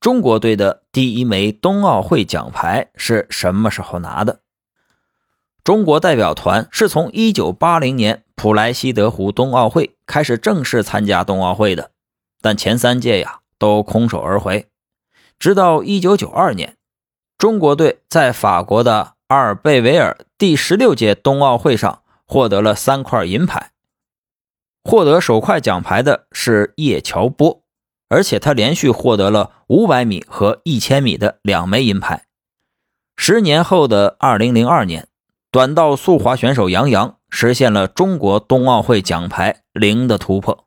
中国队的第一枚冬奥会奖牌是什么时候拿的？中国代表团是从1980年普莱西德湖冬奥会开始正式参加冬奥会的，但前三届呀都空手而回。直到1992年，中国队在法国的阿尔贝维尔第十六届冬奥会上获得了三块银牌。获得首块奖牌的是叶乔波，而且他连续获得了500米和1千米的两枚银牌。十年后的2002年，短道速滑选手杨洋实现了中国冬奥会奖牌零的突破。